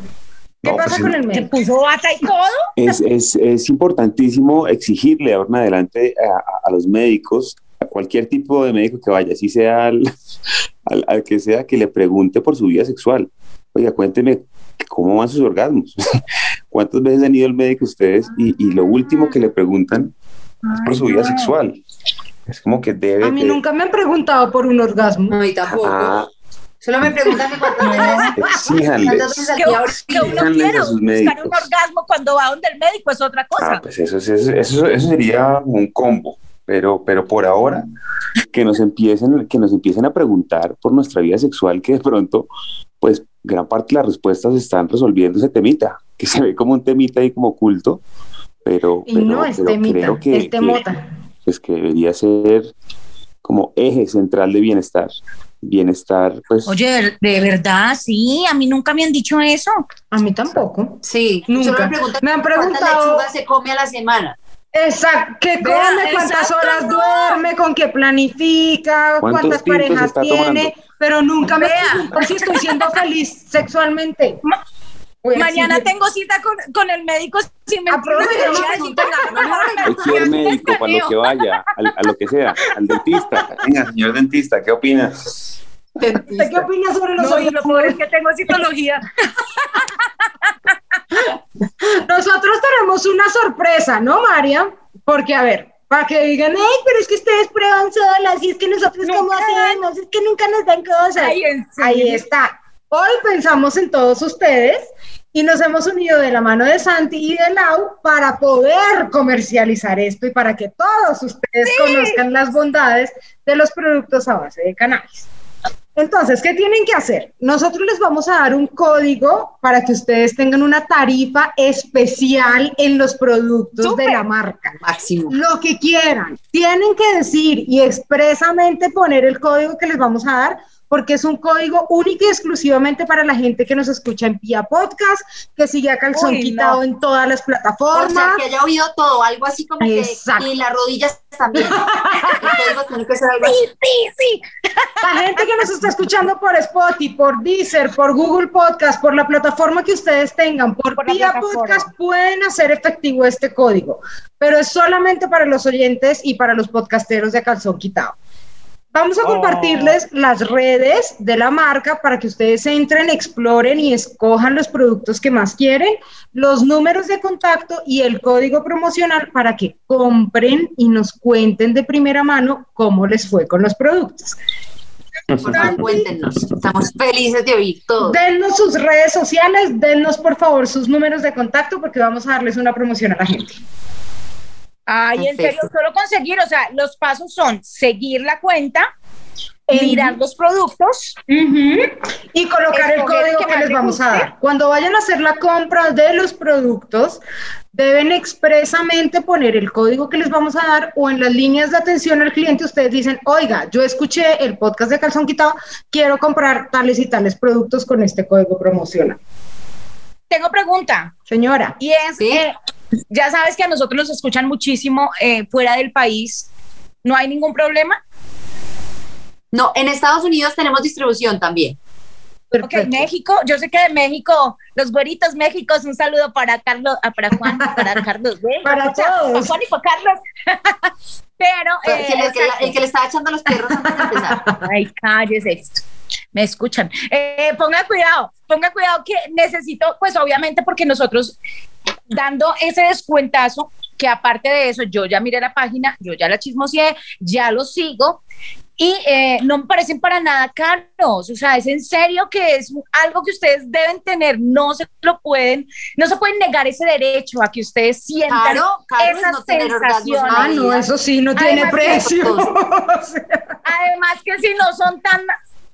¿Qué No, pasa pues, con el ¿Te médico? puso bata y todo? Es, es, es importantísimo exigirle ahora en adelante a, a- a los médicos, cualquier tipo de médico que vaya, si sea al, al, al que sea, que le pregunte por su vida sexual. Oiga, cuénteme cómo van sus orgasmos. ¿Cuántas veces han ido al médico ustedes? Y, y lo último que le preguntan es por su vida sexual. Es como que debe. A mí nunca me han preguntado por un orgasmo. No, y tampoco. Ah, Solo me preguntan que cuántas veces, exíjanles. Que, que uno quiera buscar un orgasmo cuando va donde el médico es otra cosa. Ah, pues eso, es- eso, eso, eso sería un combo. Pero, pero por ahora, que nos empiecen, que nos empiecen a preguntar por nuestra vida sexual, que de pronto, pues gran parte de las respuestas están resolviendo ese temita, que se ve como un temita ahí como oculto, pero, Y pero- no es pero temita, creo que, es que, temota. pues que debería ser como eje central de bienestar. Bienestar, pues Oye, de verdad, sí, a mí nunca me han dicho eso. A mí tampoco. Sí, Nunca. solo me preguntan Me han cuántas preguntado- lechugas se come a la semana. Exacto, ¿qué Vea, come? ¿Cuántas exacto, horas no. duerme? ¿Con qué planifica? ¿Cuántos ¿Cuántas parejas tiene? tomando? Pero nunca me Vea. preguntan si estoy siendo feliz sexualmente. A Mañana tengo cita con, con el médico a me cualquier médico, para lo que vaya, al- a, lo que sea, al dentista. Venga, señor dentista, ¿qué opina? ¿Usted qué opina sobre los No, y lo peor es que tengo citología. Nosotros tenemos una sorpresa, ¿no, María? Porque, a ver, para que digan, ay, pero es que ustedes prueban solas, y es que nosotros cómo hacemos, es que nunca nos dan cosas. Ay, ¿en serio? Ahí está. Hoy pensamos en todos ustedes y nos hemos unido de la mano de Santi y de Lau para poder comercializar esto y para que todos ustedes conozcan las bondades de los productos a base de cannabis. Entonces, ¿qué tienen que hacer? Nosotros les vamos a dar un código para que ustedes tengan una tarifa especial en los productos de la marca Máximo. lo que quieran. Tienen que decir y expresamente poner el código que les vamos a dar, porque es un código único y exclusivamente para la gente que nos escucha en Pia Podcast, que sigue a calzón Uy, quitado en todas las O plataformas. sea, que haya oído todo, algo así como Exacto. que. Y las rodillas también. Que ser algo así. Sí, sí, sí. La gente que nos está escuchando por Spotify, por Deezer, por Google Podcast, por la plataforma que ustedes tengan, por, Por Pia. Podcast, pueden hacer efectivo este código, pero es solamente para los oyentes y para los podcasteros de calzón quitado. Vamos a Oh. compartirles las redes de la marca para que ustedes entren, exploren y escojan los productos que más quieren, los números de contacto y el código promocional para que compren y nos cuenten de primera mano cómo les fue con los productos. Por favor, cuéntenos. Estamos felices de oír todo. Dennos sus redes sociales, dennos por favor sus números de contacto porque vamos a darles una promoción a la gente. Ay, en serio, solo conseguir, o sea, los pasos son seguir la cuenta, mirar los productos. Y colocar el código que les le vamos a dar. Cuando vayan a hacer la compra de los productos, deben expresamente poner el código que les vamos a dar o en las líneas de atención al cliente ustedes dicen, oiga, yo escuché el podcast de Calzón Quitado, quiero comprar tales y tales productos con este código promocional. Tengo pregunta. Señora, Y es, Sí. eh, ya sabes que a nosotros nos escuchan muchísimo eh, fuera del país. ¿No hay ningún problema? No, en Estados Unidos tenemos distribución también. Ok, perfecto. México, yo sé que de México, los güeritos México, un saludo para Carlos, ah, para Juan, para Carlos, ¿ve? Para O sea, todos. Para Juan y para Carlos. Pero, El que, eh, le, el que- el que le estaba echando los perros antes de empezar. Ay, cállese. Me escuchan. Eh, ponga cuidado, ponga cuidado que necesito, pues obviamente porque nosotros dando ese descuentazo, que aparte de eso, yo ya miré la página, yo ya la chismoseé, ya lo sigo y eh, no me parecen para nada caros. O sea, es en serio que es algo que ustedes deben tener, no se lo pueden, no se pueden negar ese derecho a que ustedes sientan Claro, Carlos, esa no la Ah, no, eso sí, no tiene Además, precio. Además que si no son tan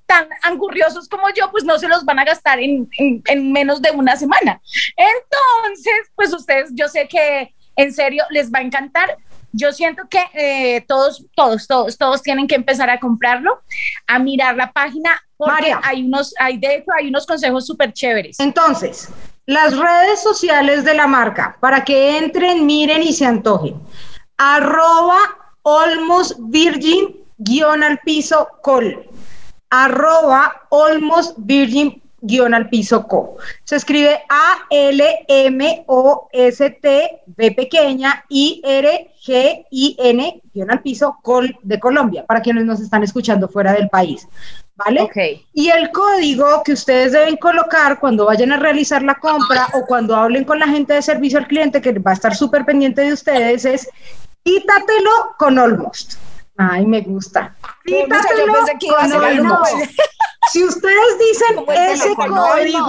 tan angurriosos como yo, pues no se los van a gastar en, en- en menos de una semana. Entonces, pues ustedes, yo sé que en serio les va a encantar. Yo siento que eh, todos, todos, todos, todos tienen que empezar a comprarlo, a mirar la página, porque María. hay unos, hay de hecho, hay unos consejos súper chéveres. Entonces, las redes sociales de la marca, para que entren, miren y se antojen. Arroba Olmos Virgin guion al piso col. Arroba Olmos Virgin guion al piso co. Se escribe A-L-M-O-S-T B pequeña I-R-G-I-N guion al piso col de Colombia, para quienes nos están escuchando fuera del país. ¿Vale? Y el código que ustedes deben colocar cuando vayan a realizar la compra o cuando hablen con la gente de servicio al cliente, que va a estar súper pendiente de ustedes, es quítatelo con Almost. Ay, me gusta. Yo Quítatelo pensé que iba a con ser algo Almost. como- Si ustedes dicen ese código,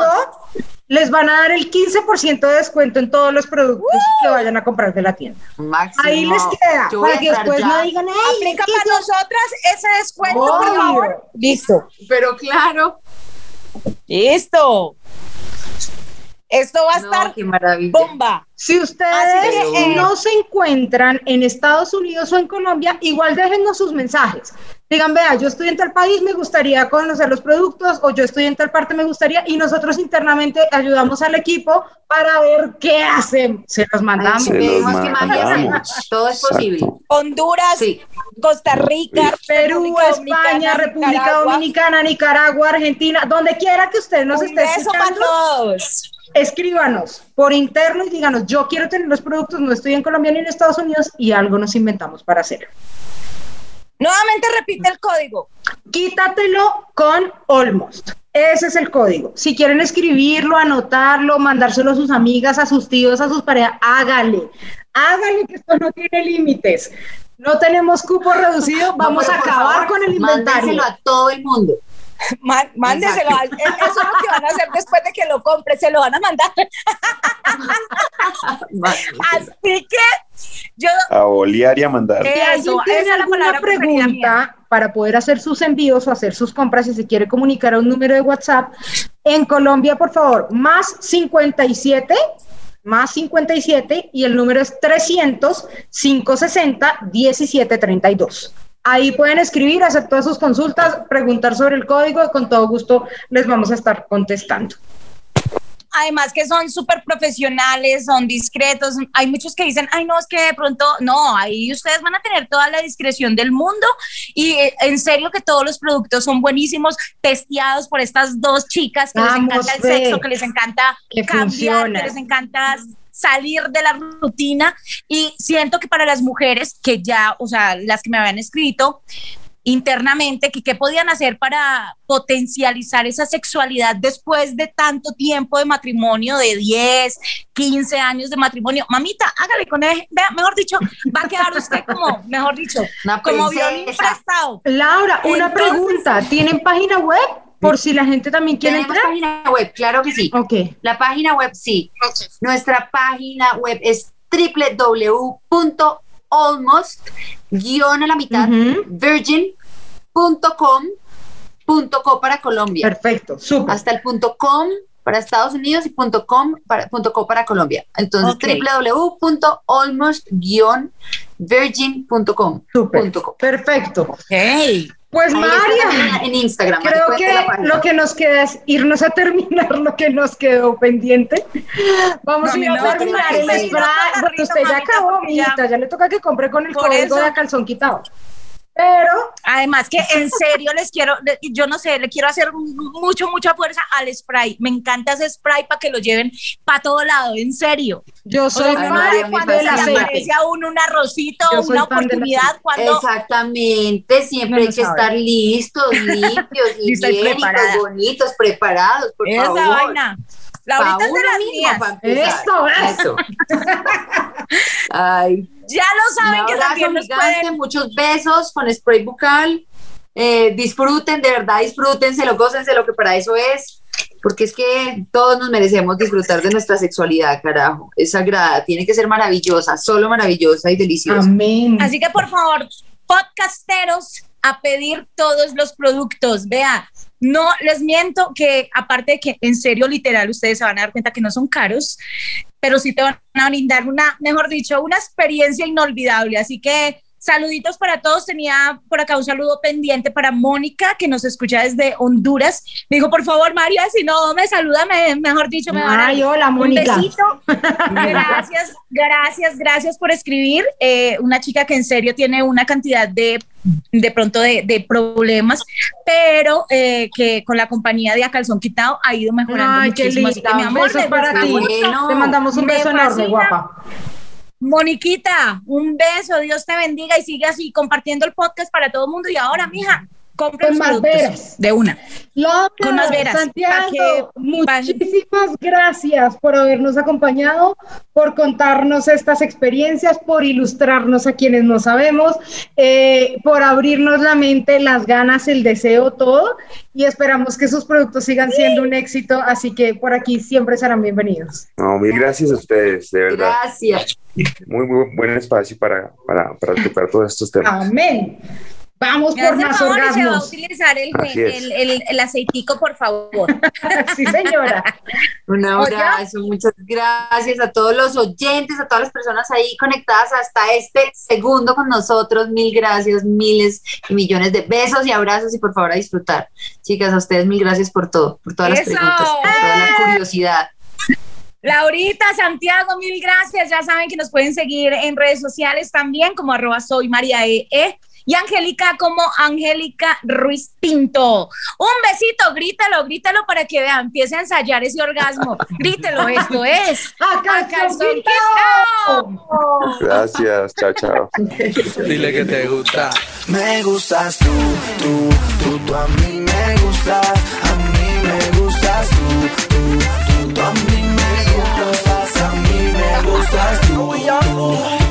les van a dar el 15% de descuento en todos los productos que vayan a comprar de la tienda. Máximo. Ahí les queda, para que después ya. no digan, ay, Aplica para yo- nosotras ese descuento, por Obvio. favor. Listo. Pero claro. Listo. Esto va a No, estar qué maravilla. bomba. Si ustedes que, eh, no se encuentran en Estados Unidos o en Colombia, igual déjennos sus mensajes. Digan, vea, yo estoy en tal país, me gustaría conocer los productos, o yo estoy en tal parte, me gustaría, y nosotros internamente ayudamos al equipo para ver qué hacen. Se los mandamos. Se los mandamos. Todo es posible. Exacto. Honduras, Sí. Costa Rica, Perú, España, República Nicaragua. Dominicana, Nicaragua, Argentina, donde quiera que usted nos Un esté beso para escuchando, todos. escríbanos por interno y díganos, yo quiero tener los productos, no estoy en Colombia ni en Estados Unidos, y algo nos inventamos para hacerlo. Nuevamente repite el código. Quítatelo con Almost. Ese es el código. Si quieren escribirlo, anotarlo, mandárselo a sus amigas, a sus tíos, a sus parejas, hágale. Hágale que esto no tiene límites. No tenemos cupo reducido, vamos a acabar favor, con el inventario. Mándenselo a todo el mundo. Má- Mándeselo. a- Eso es lo que van a hacer después de que lo compre. Se lo van a mandar. Así que yo. A bolear y a mandar. Si Eso, alguien esa tiene es la palabra mía. pregunta para poder hacer sus envíos o hacer sus compras, si se quiere comunicar a un número de WhatsApp, en Colombia, por favor, más 57, más 57, y el número es 300 560 1732. Ahí pueden escribir, hacer todas sus consultas, preguntar sobre el código y con todo gusto les vamos a estar contestando. Además que son súper profesionales, son discretos. Hay muchos que dicen, ay, no, es que de pronto, no, ahí ustedes van a tener toda la discreción del mundo y eh, en serio que todos los productos son buenísimos, testeados por estas dos chicas que les encanta el sexo, que les encanta Que cambiar, funciona. que les encanta salir de la rutina y siento que para las mujeres que ya, o sea, las que me habían escrito, internamente que qué podían hacer para potencializar esa sexualidad después de tanto tiempo de matrimonio, de 10, 15 años de matrimonio. Mamita, hágale con él, vea, mejor dicho, va a quedar usted como, mejor dicho, como violín prestado. Laura, una Entonces- pregunta, ¿tienen página web? Por si la gente también quiere Tenemos entrar. página web, claro que sí. Ok. La página web sí. Nuestra página web es www.almost guion a la mitad Ujú. virgin punto com, punto co para Colombia. Perfecto, súper. Hasta el punto com para Estados Unidos y punto com para, punto co para Colombia. Entonces, Ok. www.almostvirgin.com. Súper. punto co. Perfecto. Hey, Pues Ahí María, en Instagram. creo que lo que nos queda es irnos a terminar lo que nos quedó pendiente. Vamos No, a ir mi a terminar el Rito, usted ya acabó, ya- mijita, ya le toca que compre con el código de calzón quitado. Pero Además que en serio les quiero, yo no sé, le quiero hacer mucho, mucha fuerza al spray. Me encanta ese spray para que lo lleven para todo lado, en serio. yo O sea, soy fan sabe María, cuándo me se le aparece a uno un arrocito, Yo una oportunidad, cuando Exactamente, siempre hay que sabe. estar listos, limpios, higiénicos, preparada. bonitos, preparados, por esa favor. vaina. Laurita Pa' es de las mías. Eso, Eso. Ay, Ya lo un saben que también nos pueden. muchos besos con spray bucal. Eh, disfruten, de verdad, disfrútenselo, gócenselo, que para eso es. Porque es que todos nos merecemos disfrutar de nuestra sexualidad, carajo. Es sagrada, tiene que ser maravillosa, solo maravillosa y deliciosa. amén. Así que por favor, podcasteros, a pedir todos los productos. Vea, no les miento que aparte de que en serio, literal, ustedes se van a dar cuenta que no son caros, pero sí te van a brindar una, mejor dicho, una experiencia inolvidable. Así que saluditos para todos. Tenía por acá un saludo pendiente para Mónica, que nos escucha desde Honduras. Me dijo, por favor, María, si no me saluda, me- mejor dicho, me van a Ay, hola, un Mónica. besito. Gracias, gracias, gracias por escribir. Eh, una chica que en serio tiene una cantidad de, de pronto, de, de problemas, pero eh, que con la compañía de A Calzón Quitado ha ido mejorando Ay, qué muchísimo. Así linda. que, mi amor, Besos me para ti. Te mandamos un beso enorme, guapa. Moniquita, un beso, Dios te bendiga y sigue así compartiendo el podcast para todo el mundo. Y ahora, mija, compra Con más productos veras. de una. Laura, Con más veras, Santiago, que- muchísimas gracias por habernos acompañado, por contarnos estas experiencias, por ilustrarnos a quienes no sabemos, eh, por abrirnos la mente, las ganas, el deseo, todo. Y esperamos que sus productos sigan siendo un éxito, así que por aquí siempre serán bienvenidos. No, mil gracias a ustedes, de verdad. Gracias. Muy, muy buen espacio para, para, para tocar todos estos temas. Amén. Vamos Me por más favor se va a utilizar el, el, el, el aceitico, por favor. Sí, señora. Un abrazo, muchas gracias a todos los oyentes, a todas las personas ahí conectadas hasta este segundo con nosotros. Mil gracias, miles y millones de besos y abrazos y por favor a disfrutar. Chicas, a ustedes mil gracias por todo, por todas las preguntas, por toda la curiosidad. Laurita, Santiago, mil gracias. Ya saben que nos pueden seguir en redes sociales también como arroba soy María E. E. Y Angélica como Angélica Ruiz Pinto. Un besito, grítalo, grítalo para que vean, empiece a ensayar ese orgasmo. Grítelo, esto es. ¡A calzón. Gracias, chao, chao. Dile que te gusta. Me gustas tú, tú, tú, tú a mí me gustas, a mí me gustas tú, tú, tú, tú a mí me gustas, a mí me gustas tú, tú,